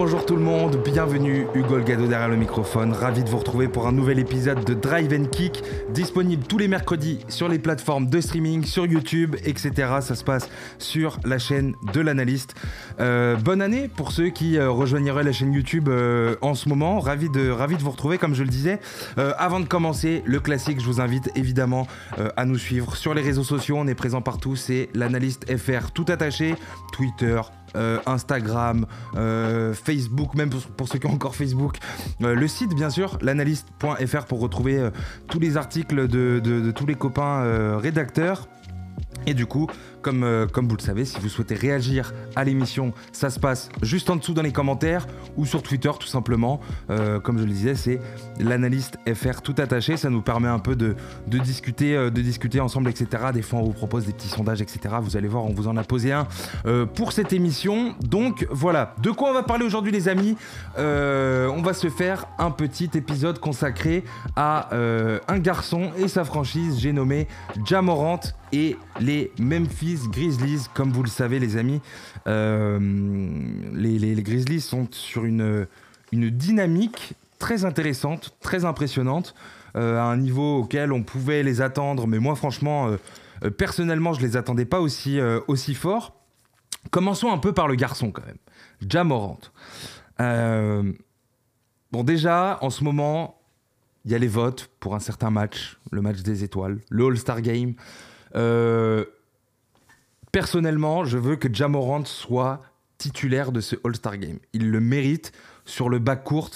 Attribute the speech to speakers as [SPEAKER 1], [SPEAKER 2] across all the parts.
[SPEAKER 1] bonjour tout le monde, bienvenue Hugo Gado derrière le microphone, ravi de vous retrouver pour un nouvel épisode de Drive and Kick, disponible tous les mercredis sur les plateformes de streaming, sur YouTube, etc. Ça se passe sur la chaîne de l'analyste. Euh, bonne année pour ceux qui euh, la chaîne YouTube euh, en ce moment, ravi de, vous retrouver comme je le disais. avant de commencer, le classique, je vous invite évidemment à nous suivre sur les réseaux sociaux, on est présent partout, c'est l'analyste FR tout attaché, Twitter, euh, Instagram, euh, Facebook, même pour, ceux qui ont encore Facebook, euh, le site bien sûr, l'analyste.fr pour retrouver tous les articles de tous les copains rédacteurs. Et du coup, comme, euh, comme vous le savez, si vous souhaitez réagir à l'émission, ça se passe juste en dessous dans les commentaires ou sur Twitter tout simplement. Euh, comme je le disais, c'est l'analyste FR tout attaché. Ça nous permet un peu de, de discuter, euh, de discuter ensemble, etc. Des fois, on vous propose des petits sondages, etc. Vous allez voir, on vous en a posé un pour cette émission. Donc voilà, de quoi on va parler aujourd'hui, les amis? On va se faire un petit épisode consacré à un garçon et sa franchise. J'ai nommé Jamorant et les Memphis Grizzlies. Comme vous le savez, les amis, euh, les, Grizzlies sont sur une, dynamique très intéressante, très impressionnante, euh, à un niveau auquel on pouvait les attendre, mais moi, franchement, euh, personnellement, je les attendais pas aussi, aussi fort. Commençons un peu par le garçon, quand même. Jamorant. bon, déjà, en ce moment, il y a les votes pour un certain match, le match des étoiles, le All-Star Game. Euh, personnellement, je veux que Jamorant soit titulaire de ce All-Star Game. Il le mérite sur le bac court.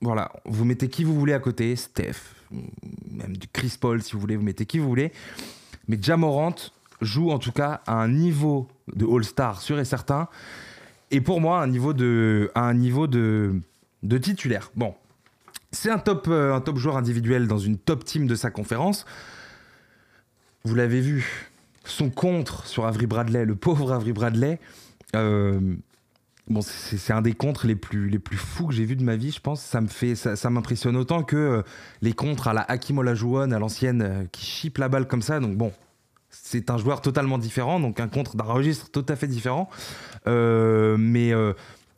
[SPEAKER 1] Voilà, vous mettez qui vous voulez à côté, Steph, même du Chris Paul si vous voulez, vous mettez qui vous voulez. Mais Jamorant joue en tout cas à un niveau de All-Star sûr et certain. Et pour moi, un niveau de, un niveau de, de titulaire. Bon, c'est un top, euh, un top joueur individuel dans une top team de sa conférence. Vous l'avez vu, son contre sur Avery Bradley, le pauvre Avery Bradley. Euh, bon, c'est un des contres les plus, les plus fous que j'ai vu de ma vie, je pense. Ça me fait, ça, m'impressionne autant que euh, les contres à la Hakim Olajuwon, à l'ancienne, euh, qui chip la balle comme ça. Donc bon, c'est un joueur totalement différent, donc un contre d'un registre tout à fait différent. mais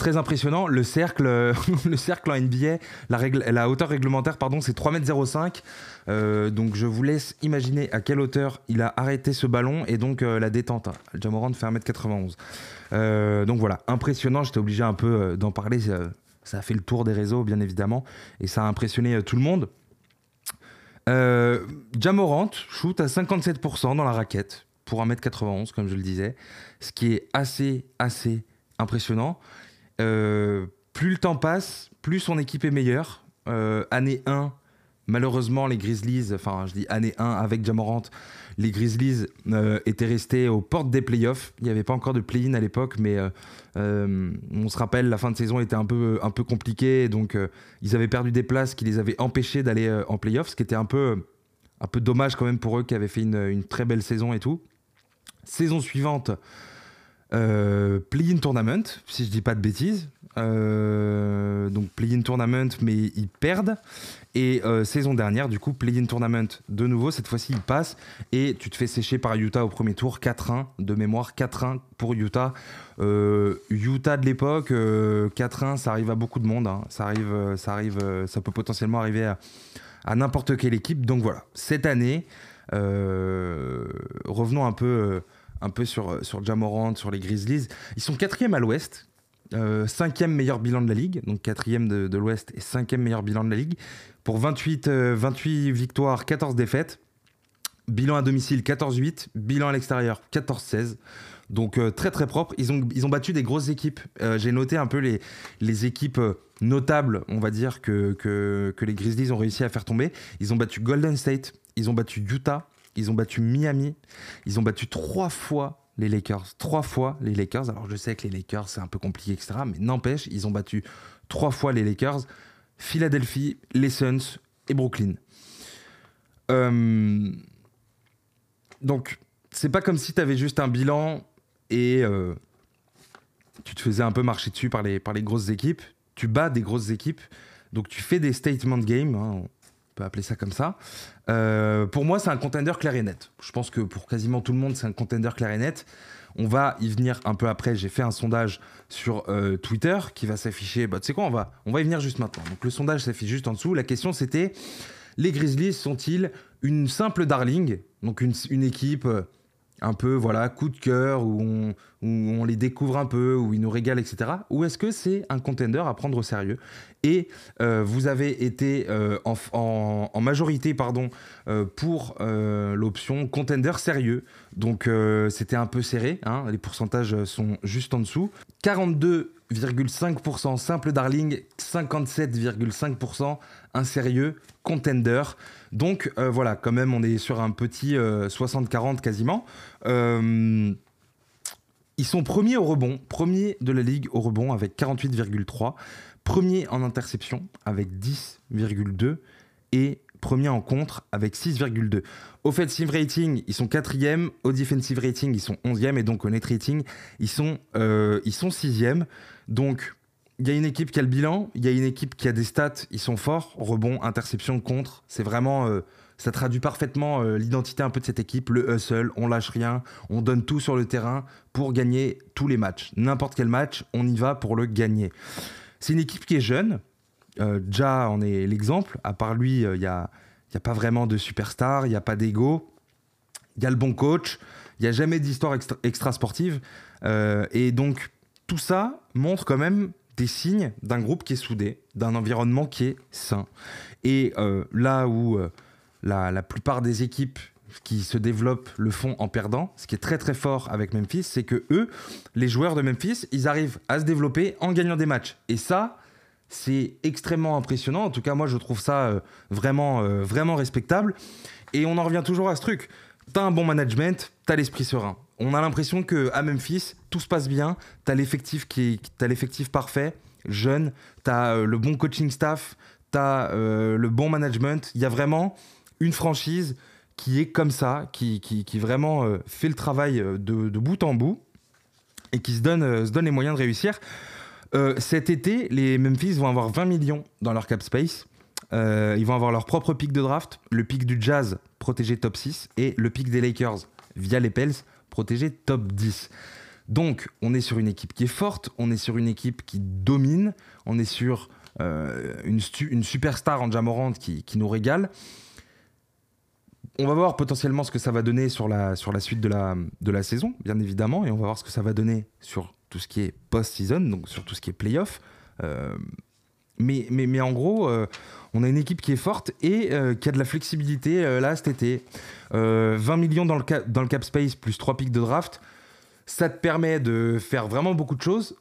[SPEAKER 1] très impressionnant. Le cercle, le cercle en NBA, la, hauteur réglementaire, pardon, c'est 3m05. Euh, donc je vous laisse imaginer à quelle hauteur il a arrêté ce ballon et donc euh, la détente. Jamorant fait 1m91. Euh, donc voilà, impressionnant. J'étais obligé un peu d'en parler. Ça, a fait le tour des réseaux, bien évidemment, et ça a impressionné tout le monde. Jamorant shoot à 57% dans la raquette pour 1m91, comme je le disais, ce qui est assez, assez impressionnant. Euh, plus le temps passe, plus son équipe est meilleure. Euh, année 1, malheureusement, les Grizzlies, enfin, je dis année 1 avec Jamorant, les Grizzlies euh, étaient restés aux portes des playoffs. Il n'y avait pas encore de play-in à l'époque, mais on se rappelle, la fin de saison était un peu, un peu compliquée. Donc, ils avaient perdu des places qui les avaient empêchés d'aller en playoffs, ce qui était un peu, un peu dommage quand même pour eux qui avaient fait une, très belle saison et tout. Saison suivante, play-in tournament, si je dis pas de bêtises. Euh, donc play-in tournament, mais ils perdent. Et euh, saison dernière, du coup, play-in tournament de nouveau. Cette fois-ci, ils passent et tu te fais sécher par Utah au premier tour, 4-1 de mémoire, 4-1 pour Utah. Utah de l'époque, 4-1, ça arrive à beaucoup de monde. Hein. Ça arrive, ça arrive, ça peut potentiellement arriver à n'importe quelle équipe. Donc voilà, cette année, revenons un peu un peu sur, euh, sur Jamorant, sur les Grizzlies. Ils sont quatrième à l'ouest, euh, cinquième meilleur bilan de la ligue, donc quatrième de, l'ouest et cinquième meilleur bilan de la ligue, pour 28, 28 euh, victoires, 14 défaites. Bilan à domicile 14-8, bilan à l'extérieur 14-16. Donc très très propre. Ils ont, battu des grosses équipes. J'ai noté un peu les, les équipes notables, on va dire, que, les Grizzlies ont réussi à faire tomber. Ils ont battu Golden State, ils ont battu Utah, ils ont battu Miami. Ils ont battu trois fois les Lakers. Trois fois les Lakers. Alors je sais que les Lakers, c'est un peu compliqué, etc. Mais n'empêche, ils ont battu trois fois les Lakers. Philadelphie, les Suns et Brooklyn. Euh, donc, c'est pas comme si tu avais juste un bilan et euh, tu te faisais un peu marcher dessus par les, par les grosses équipes. Tu bats des grosses équipes. Donc, tu fais des statement games. Hein appeler ça comme ça. Euh, pour moi, c'est un contender clair et net. Je pense que pour quasiment tout le monde, c'est un contender clair et net. On va y venir un peu après. J'ai fait un sondage sur euh, Twitter qui va s'afficher. Bah, tu sais quoi, on va, on va y venir juste maintenant. Donc le sondage s'affiche juste en dessous. La question c'était les Grizzlies sont-ils une simple darling, donc une, une équipe euh, un peu voilà coup de cœur où on, les découvre un peu, où ils nous régalent, etc. Ou est-ce que c'est un contender à prendre au sérieux? Et euh, vous avez été euh, en, majorité pardon euh, pour l'option contender sérieux. Donc c'était un peu serré. hein. les pourcentages sont juste en dessous. 42,5% simple darling, 57,5% un sérieux contender. Donc euh, voilà, quand même, on est sur un petit euh, 60-40 quasiment. Euh, ils sont premiers au rebond, premiers de la ligue au rebond avec 48,3, premier en interception avec 10,2 et premier en contre avec 6,2. Offensive rating, ils sont quatrième. Au defensive rating, ils sont 11e. Et donc au net rating, ils sont, euh, ils sont sixième. Donc il y a une équipe qui a le bilan, il y a une équipe qui a des stats, ils sont forts. Rebond, interception, contre. C'est vraiment. euh, ça traduit parfaitement euh, l'identité un peu de cette équipe, le hustle, on lâche rien, on donne tout sur le terrain pour gagner tous les matchs. N'importe quel match, on y va pour le gagner. C'est une équipe qui est jeune. Euh, Ja en est l'exemple. À part lui, il n'y a, y a pas vraiment de superstar, il n'y a pas d'ego. Il y a le bon coach, il n'y a jamais d'histoire extra, sportive. Euh, et donc, tout ça montre quand même des signes d'un groupe qui est soudé, d'un environnement qui est sain. Et euh, là où euh, la, la plupart des équipes qui se développent le font en perdant, ce qui est très très fort avec Memphis, c'est que eux, les joueurs de Memphis, ils arrivent à se développer en gagnant des matchs. Et ça, c'est extrêmement impressionnant. En tout cas, moi, je trouve ça euh, vraiment, euh, vraiment respectable. Et on en revient toujours à ce truc. T'as un bon management, t'as l'esprit serein. On a l'impression que à Memphis, tout se passe bien. T'as l'effectif qui t'as l'effectif parfait, jeune. T'as euh, le bon coaching staff. T'as le bon management. Il y a vraiment une franchise qui est comme ça, qui, qui, vraiment fait le travail de, de bout en bout et qui se donne, se donne les moyens de réussir. Euh, cet été, les Memphis vont avoir 20 millions dans leur cap space. Euh, ils vont avoir leur propre pic de draft, le pic du Jazz protégé top 6 et le pic des Lakers via les Pels protégé top 10. Donc, on est sur une équipe qui est forte, on est sur une équipe qui domine, on est sur euh, une, une superstar en Jamorant qui, qui nous régale. On va voir potentiellement ce que ça va donner sur la, suite de la saison, bien évidemment, et on va voir ce que ça va donner sur tout ce qui est post-season, donc sur tout ce qui est playoff. Euh, mais, mais, mais en gros, euh, on a une équipe qui est forte et euh, qui a de la flexibilité là cet été. Euh, 20 millions dans le, ca- dans le cap space plus 3 pics de draft. Ça te permet de faire vraiment beaucoup de choses.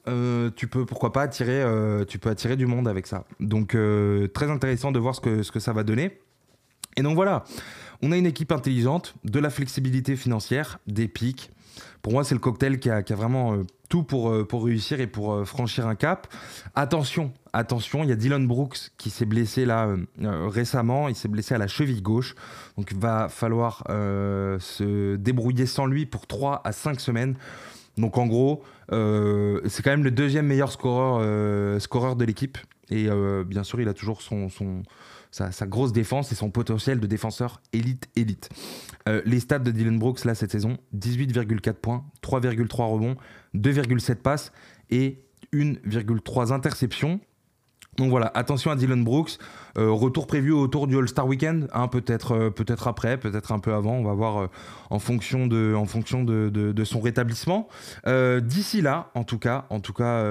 [SPEAKER 1] Tu peux, pourquoi pas, attirer, tu peux attirer du monde avec ça. Donc, très intéressant de voir ce que, ce que ça va donner. Et donc voilà, on a une équipe intelligente, de la flexibilité financière, des pics. Pour moi, c'est le cocktail qui a, qui a vraiment tout pour, euh, pour réussir et pour euh, franchir un cap. Attention, attention, il y a Dylan Brooks qui s'est blessé là euh, récemment. Il s'est blessé à la cheville gauche. Donc il va falloir se débrouiller sans lui pour 3 à 5 semaines. Donc en gros, c'est quand même le deuxième meilleur scoreur, scoreur de l'équipe. Et bien sûr, il a toujours son, sa, sa grosse défense et son potentiel de défenseur élite-élite. Euh, les stats de Dylan Brooks là cette saison 18,4 points, 3,3 rebonds, 2,7 passes et 1,3 interceptions. Donc voilà, attention à Dylan Brooks. Euh, retour prévu autour du All-Star Weekend, hein, peut-être euh, peut-être après, peut-être un peu avant. On va voir euh, en fonction de, en fonction de, son rétablissement. D'ici là, en tout cas, en tout cas,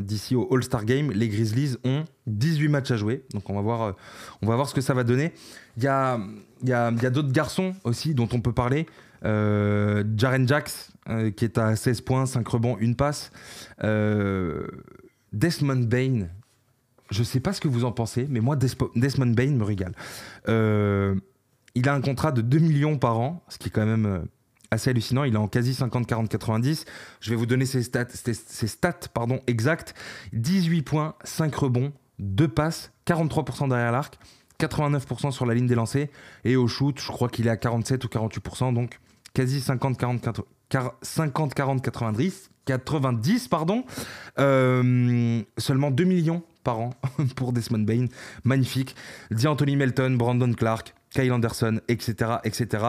[SPEAKER 1] d'ici au All-Star Game, les Grizzlies ont 18 matchs à jouer. Donc on va voir, on va voir ce que ça va donner. Il y a, y a, y a d'autres garçons aussi dont on peut parler. Jaren Jax, qui est à 16 points, 5 rebonds, une passe. Desmond Bain, je sais pas ce que vous en pensez, mais moi, Desmond Bain me régale. Euh, il a un contrat de 2 millions par an, ce qui est quand même euh, assez hallucinant. Il est en quasi 50-40-90. Je vais vous donner ses stats, ses, stats pardon, exactes. 18 points, 5 rebonds, 2 passes, 43% derrière l'arc, 89% sur la ligne des lancers. Et au shoot, je crois qu'il est à 47 ou 48%, donc quasi 50-40-90. 50-40-90, 90, pardon. Euh, seulement 2 millions par an pour Desmond Bain. Magnifique. D'Anthony Melton, Brandon Clark, Kyle Anderson, etc., etc.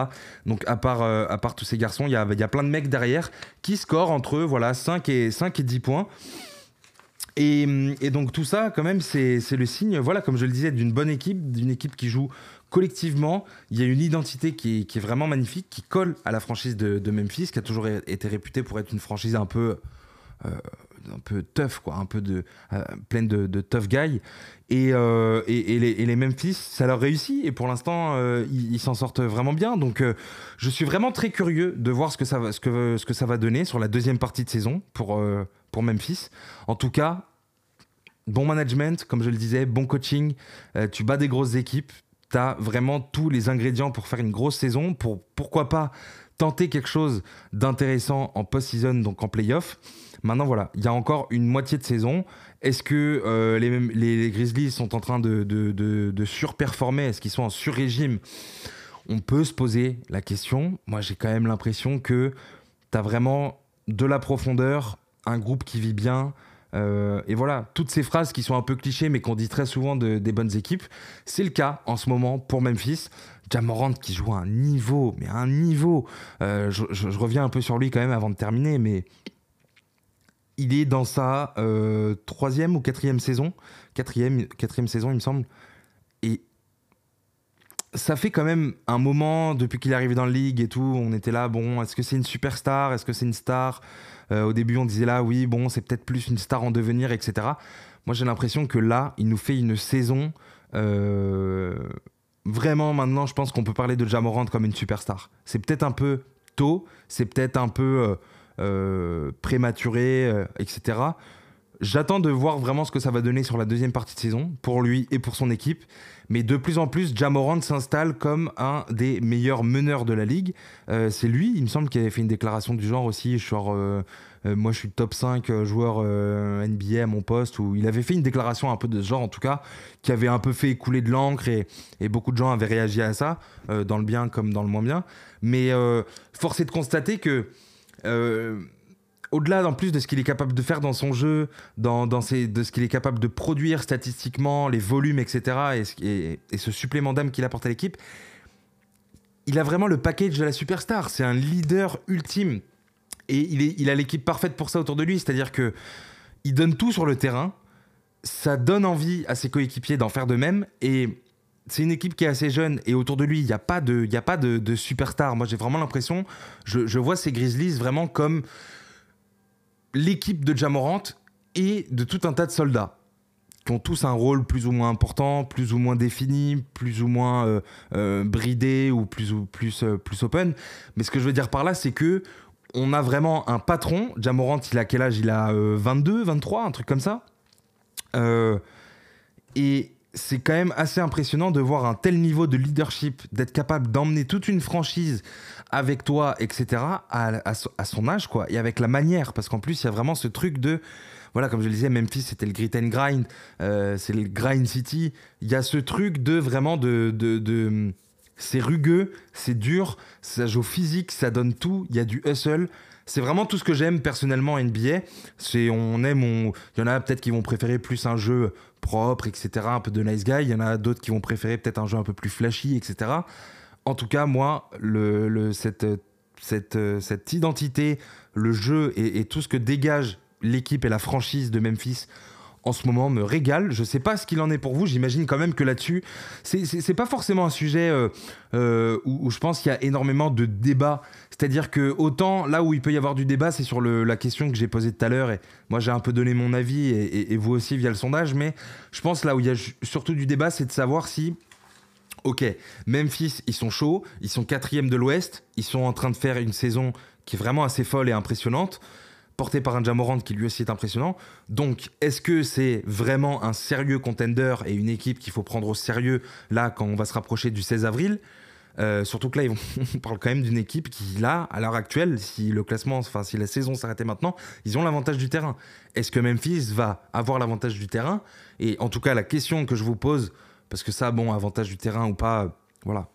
[SPEAKER 1] Donc à part, euh, à part tous ces garçons, il y a, y a plein de mecs derrière qui scorent entre voilà, 5, et, 5 et 10 points. Et, et, donc tout ça, quand même, c'est le signe, voilà, comme je le disais, d'une bonne équipe, d'une équipe qui joue collectivement. Il y a une identité qui est, qui est, vraiment magnifique, qui colle à la franchise de, de, Memphis, qui a toujours été réputée pour être une franchise un peu euh, un peu tough, quoi, un peu de, euh, pleine de, tough guy. Et, euh, et, les, les, Memphis, ça leur réussit. Et pour l'instant, ils s'en sortent vraiment bien. Donc, je suis vraiment très curieux de voir ce que, ça va, ce, que, ce que ça va donner sur la deuxième partie de saison pour, pour Memphis. En tout cas, bon management, comme je le disais, bon coaching. tu bats des grosses équipes. Tu as vraiment tous les ingrédients pour faire une grosse saison. Pour pourquoi pas tenter quelque chose d'intéressant en post-season, donc en playoff. Maintenant, voilà, il y a encore une moitié de saison. Est-ce que euh, les, Grizzlies sont en train de, surperformer? Est-ce qu'ils sont en sur-régime? On peut se poser la question. Moi, j'ai quand même l'impression que tu as vraiment de la profondeur, un groupe qui vit bien. Euh, et voilà, toutes ces phrases qui sont un peu clichés, mais qu'on dit très souvent de, des bonnes équipes, c'est le cas en ce moment pour Memphis. Jamorant qui joue à un niveau, mais à un niveau. Euh, je, reviens un peu sur lui quand même avant de terminer, mais il est dans sa euh, troisième ou quatrième saison. Quatrième, quatrième saison, il me semble. Ça fait quand même un moment, depuis qu'il est arrivé dans la ligue et tout, on était là, bon, est-ce que c'est une superstar? Est-ce que c'est une star? Euh, Au début, on disait là, oui, bon, c'est peut-être plus une star en devenir, etc. Moi, j'ai l'impression que là, il nous fait une saison. Euh, vraiment, maintenant, je pense qu'on peut parler de Jamorant comme une superstar. C'est peut-être un peu tôt, c'est peut-être un peu euh, prématuré, etc. J'attends de voir vraiment ce que ça va donner sur la deuxième partie de saison pour lui et pour son équipe. Mais de plus en plus, Jamorant s'installe comme un des meilleurs meneurs de la ligue. Euh, c'est lui, il me semble, qui avait fait une déclaration du genre aussi, genre moi je suis top 5 joueur NBA à mon poste, où il avait fait une déclaration un peu de ce genre en tout cas, qui avait un peu fait couler de l'encre et, et, beaucoup de gens avaient réagi à ça, dans le bien comme dans le moins bien. Mais force est de constater que euh, au-delà en plus de ce qu'il est capable de faire dans son jeu, dans, dans de ce qu'il est capable de produire statistiquement, les volumes, etc., et, ce supplément d'âme qu'il apporte à l'équipe, il a vraiment le package de la superstar. C'est un leader ultime. Et il, il a l'équipe parfaite pour ça autour de lui. C'est-à-dire que il donne tout sur le terrain. Ça donne envie à ses coéquipiers d'en faire de même. Et c'est une équipe qui est assez jeune et autour de lui, il n'y a pas de, y a pas de, superstar. Moi, j'ai vraiment l'impression, je, vois ces Grizzlies vraiment comme l'équipe de Jamorant et de tout un tas de soldats qui ont tous un rôle plus ou moins important, plus ou moins défini, plus ou moins euh, euh, bridé ou plus ou plus, euh, plus open. Mais ce que je veux dire par là, c'est que on a vraiment un patron. Jamorant, il a quel âge? Il a 22, 23, un truc comme ça. et c'est quand même assez impressionnant de voir un tel niveau de leadership, d'être capable d'emmener toute une franchise avec toi, etc., à, son âge, quoi, et avec la manière, parce qu'en plus, il y a vraiment ce truc de, voilà, comme je le disais, Memphis, c'était le grit and grind, euh, c'est le grind city, il y a ce truc de vraiment de, de, de c'est rugueux, c'est dur, ça joue physique, ça donne tout, il y a du hustle, c'est vraiment tout ce que j'aime personnellement en NBA. C'est on aime, il y en a peut-être qui vont préférer plus un jeu propre, etc., un peu de nice guy. Il y en a d'autres qui vont préférer peut-être un jeu un peu plus flashy, etc. En tout cas, moi, cette, identité, le jeu et tout ce que dégage l'équipe et la franchise de Memphis en ce moment me régale. Je sais pas ce qu'il en est pour vous. J'imagine quand même que là-dessus, c'est pas forcément un sujet euh, euh, où, je pense qu'il y a énormément de débats. C'est-à-dire que autant là où il peut y avoir du débat, c'est sur la question que j'ai posée tout à l'heure. Et moi, j'ai un peu donné mon avis et, vous aussi via le sondage. Mais je pense là où il y a surtout du débat, c'est de savoir si Ok, Memphis, ils sont chauds, ils sont quatrième de l'Ouest, ils sont en train de faire une saison qui est vraiment assez folle et impressionnante porté par un Jamorant qui lui aussi est impressionnant. Donc, est-ce que c'est vraiment un sérieux contender et une équipe qu'il faut prendre au sérieux là quand on va se rapprocher du 16 avril? Euh, surtout que là, on parle quand même d'une équipe qui, là, à l'heure actuelle, si le classement, enfin, si la saison s'arrêtait maintenant, ils ont l'avantage du terrain. Est-ce que Memphis va avoir l'avantage du terrain? Et en tout cas, la question que je vous pose, parce que ça, bon, avantage du terrain ou pas, voilà,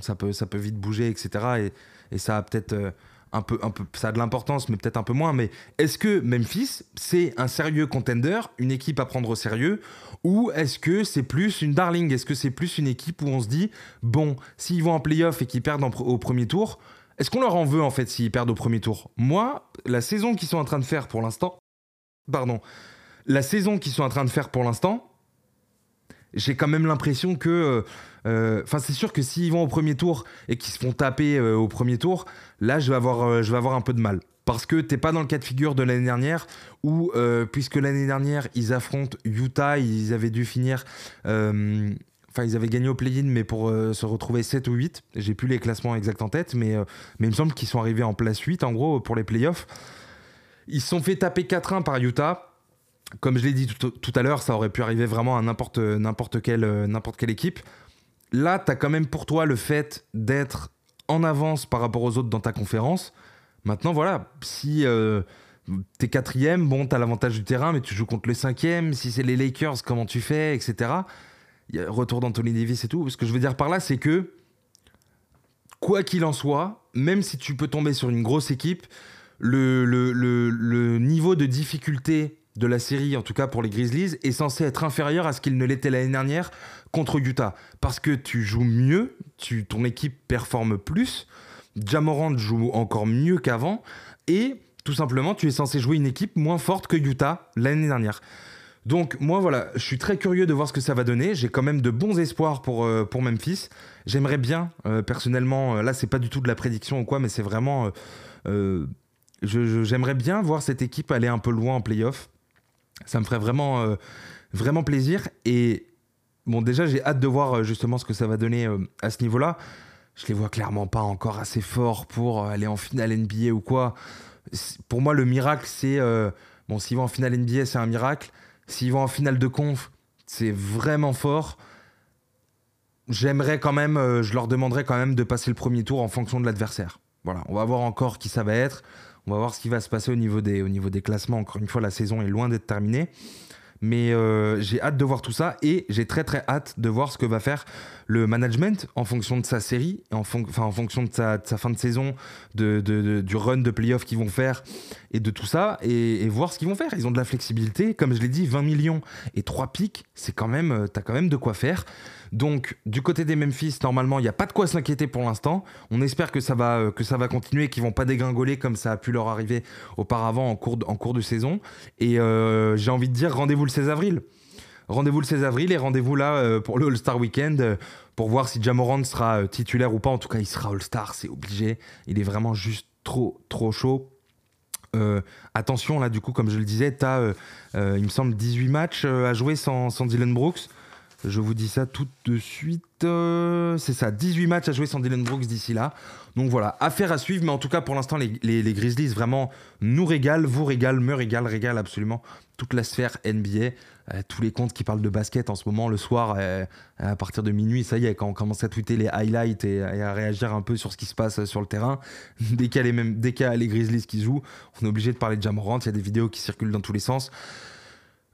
[SPEAKER 1] ça, peut, ça peut vite bouger, etc. Et, ça a peut-être. Euh, un peu, ça a de l'importance, mais peut-être un peu moins. Mais est-ce que Memphis, c'est un sérieux contender, une équipe à prendre au sérieux, ou est-ce que c'est plus une darling? Est-ce que c'est plus une équipe où on se dit, bon, s'ils vont en playoff et qu'ils perdent au premier tour, est-ce qu'on leur en veut en fait s'ils perdent au premier tour? Moi, la saison qu'ils sont en train de faire pour l'instant, pardon, la saison qu'ils sont en train de faire pour l'instant, j'ai quand même l'impression que. Euh, euh, enfin, c'est sûr que s'ils vont au premier tour et qu'ils se font taper euh, au premier tour, là, je vais, avoir, je vais avoir un peu de mal. Parce que t'es pas dans le cas de figure de l'année dernière où, puisque l'année dernière, ils affrontent Utah, ils avaient dû finir. Enfin, ils avaient gagné au play-in, mais pour se retrouver 7 ou 8. J'ai plus les classements exacts en tête, mais, mais il me semble qu'ils sont arrivés en place 8, en gros, pour les playoffs. Ils se sont fait taper 4-1 par Utah comme je l'ai dit tout, à l'heure, ça aurait pu arriver vraiment à n'importe, quelle, euh, n'importe quelle équipe. Là, tu as quand même pour toi le fait d'être en avance par rapport aux autres dans ta conférence. Maintenant, voilà, si euh, t'es quatrième, bon, t'as l'avantage du terrain, mais tu joues contre le cinquième. Si c'est les Lakers, comment tu fais, etc. Y a retour d'Anthony Davis et tout. Ce que je veux dire par là, c'est que, quoi qu'il en soit, même si tu peux tomber sur une grosse équipe, le, le, le niveau de difficulté de la série, en tout cas pour les Grizzlies, est censé être inférieur à ce qu'il ne l'était l'année dernière contre Utah. Parce que tu joues mieux, tu, ton équipe performe plus, Jamorant joue encore mieux qu'avant, et tout simplement, tu es censé jouer une équipe moins forte que Utah l'année dernière. Donc moi voilà, je suis très curieux de voir ce que ça va donner. J'ai quand même de bons espoirs pour, euh, pour Memphis. J'aimerais bien, euh, personnellement, euh, là c'est pas du tout de la prédiction ou quoi, mais c'est vraiment... J'aimerais bien voir cette équipe aller un peu loin en playoff. Ça me ferait vraiment, euh, vraiment plaisir. Et bon, déjà, j'ai hâte de voir euh, justement ce que ça va donner euh, à ce niveau-là. Je les vois clairement pas encore assez forts pour aller en finale NBA ou quoi. Pour moi, le miracle, c'est. bon, s'ils vont en finale NBA, c'est un miracle. S'ils vont en finale de conf, c'est vraiment fort. J'aimerais quand même, je leur demanderais quand même de passer le premier tour en fonction de l'adversaire. Voilà, on va voir encore qui ça va être. On va voir ce qui va se passer au niveau des, au niveau des classements. Encore une fois, la saison est loin d'être terminée. Mais euh, j'ai hâte de voir tout ça et j'ai très très hâte de voir ce que va faire le management en fonction de sa série, en, en fonction de sa, fin de saison, de, du run de playoff qu'ils vont faire et de tout ça et, voir ce qu'ils vont faire. Ils ont de la flexibilité. Comme je l'ai dit, 20 millions et 3 pics, c'est euh, t'as quand même de quoi faire. Donc, du côté des Memphis, normalement, il n'y a pas de quoi s'inquiéter pour l'instant. On espère que ça va, euh, continuer, qu'ils vont pas dégringoler comme ça a pu leur arriver auparavant en cours de, en cours de saison. Et euh, j'ai envie de dire, rendez-vous le 16 avril. Rendez-vous le 16 avril et rendez-vous là euh, pour le All-Star Weekend pour voir si Jamorant sera titulaire ou pas. En tout cas, il sera All-Star, c'est obligé. Il est vraiment juste trop, trop chaud. attention, là, du coup, comme je le disais, tu as, il me semble, 18 matchs à jouer sans, sans Dylan Brooks. Je vous dis ça tout de suite. Euh, c'est ça, 18 matchs à jouer sans Dylan Brooks d'ici là. Donc voilà, affaire à suivre. Mais en tout cas, pour l'instant, les, Grizzlies vraiment nous régalent, vous régalent, me régalent, régalent absolument toute la sphère NBA. Euh, tous les comptes qui parlent de basket en ce moment, le soir, euh, à partir de minuit, ça y est, quand on commence à tweeter les highlights et, à réagir un peu sur ce qui se passe sur le terrain, dès qu'il y a les, mêmes, dès qu'il y a les Grizzlies qui jouent, on est obligé de parler de Jamorant. Il y a des vidéos qui circulent dans tous les sens.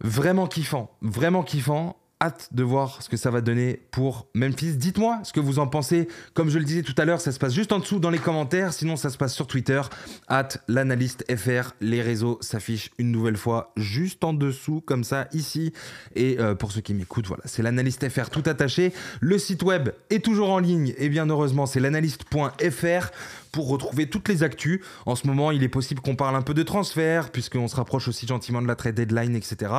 [SPEAKER 1] Vraiment kiffant, vraiment kiffant hâte de voir ce que ça va donner pour Memphis. Dites-moi ce que vous en pensez. Comme je le disais tout à l'heure, ça se passe juste en dessous dans les commentaires. Sinon, ça se passe sur Twitter. Hâte l'analyste FR. Les réseaux s'affichent une nouvelle fois juste en dessous, comme ça, ici. Et euh, pour ceux qui m'écoutent, voilà, c'est l'analyste FR tout attaché. Le site web est toujours en ligne. Et bien heureusement, c'est l'analyste.fr pour retrouver toutes les actus. En ce moment, il est possible qu'on parle un peu de transfert, puisqu'on se rapproche aussi gentiment de la trade deadline, etc.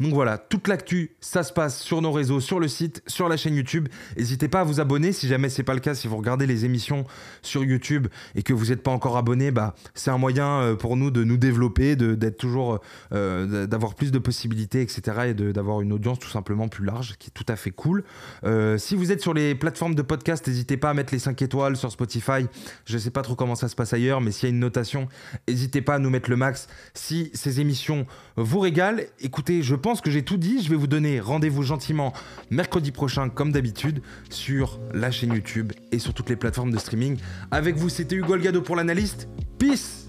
[SPEAKER 1] Donc voilà, toute l'actu, ça se passe sur nos réseaux, sur le site, sur la chaîne YouTube. N'hésitez pas à vous abonner si jamais c'est pas le cas, si vous regardez les émissions sur YouTube et que vous n'êtes pas encore abonné, bah, c'est un moyen euh, pour nous de nous développer, d'être toujours, euh, d'avoir plus de possibilités, etc. et d'avoir une audience tout simplement plus large, qui est tout à fait cool. Euh, si vous êtes sur les plateformes de podcast, n'hésitez pas à mettre les 5 étoiles sur Spotify. Je sais pas trop comment ça se passe ailleurs, mais s'il y a une notation, n'hésitez pas à nous mettre le max. Si ces émissions vous régalent, écoutez, je pense que j'ai tout dit. Je vais vous donner rendez-vous gentiment mercredi prochain, comme d'habitude, sur la chaîne YouTube et sur toutes les plateformes de streaming. Avec vous, c'était Hugo Algado pour l'analyste. Peace